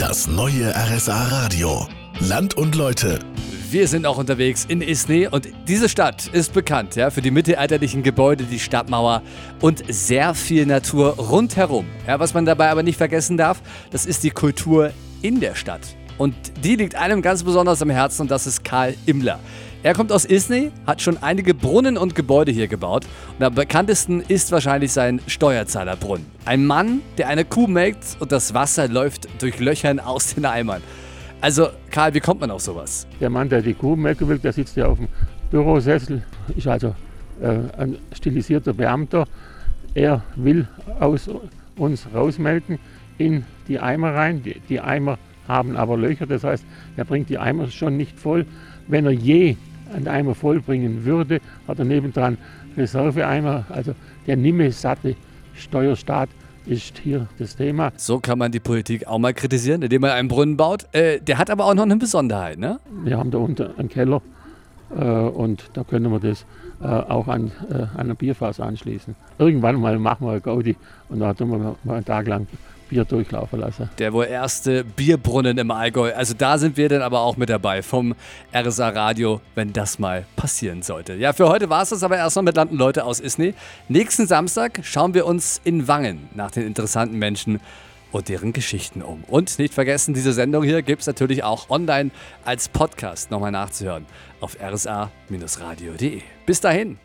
Das neue RSA Radio. Land und Leute. Wir sind auch unterwegs in Isny und diese Stadt ist bekannt ja, für die mittelalterlichen Gebäude, die Stadtmauer und sehr viel Natur rundherum. Ja, was man dabei aber nicht vergessen darf, das ist die Kultur in der Stadt. Und die liegt einem ganz besonders am Herzen und das ist Karl Immler. Er kommt aus Isny, hat schon einige Brunnen und Gebäude hier gebaut und am bekanntesten ist wahrscheinlich sein Steuerzahlerbrunnen. Ein Mann, der eine Kuh melkt und das Wasser läuft durch Löchern aus den Eimern. Also, Karl, wie kommt man auf sowas? Der Mann, der die Kuh melken will, der sitzt ja auf dem Bürosessel, ist also äh, ein stilisierter Beamter. Er will aus uns rausmelken in die Eimer rein. Die, die Eimer haben aber Löcher, das heißt, er bringt die Eimer schon nicht voll. Wenn er je einen Eimer vollbringen würde, hat er nebendran Reserveeimer, also der nimme satte Steuerstaat ist hier das Thema. So kann man die Politik auch mal kritisieren, indem man einen Brunnen baut. Äh, der hat aber auch noch eine Besonderheit, ne? Wir haben da unten einen Keller äh, und da können wir das äh, auch an, äh, an ein Bierfass anschließen. Irgendwann mal machen wir eine Gaudi und da tun wir mal einen Tag lang Bier durchlaufen lassen. Der wohl erste Bierbrunnen im Allgäu. Also da sind wir dann aber auch mit dabei vom RSA Radio, wenn das mal passieren sollte. Ja, für heute war es das aber erstmal mit Landen Leute aus Isny. Nächsten Samstag schauen wir uns in Wangen nach den interessanten Menschen und deren Geschichten um. Und nicht vergessen, diese Sendung hier gibt es natürlich auch online als Podcast nochmal nachzuhören auf rsa-radio.de. Bis dahin.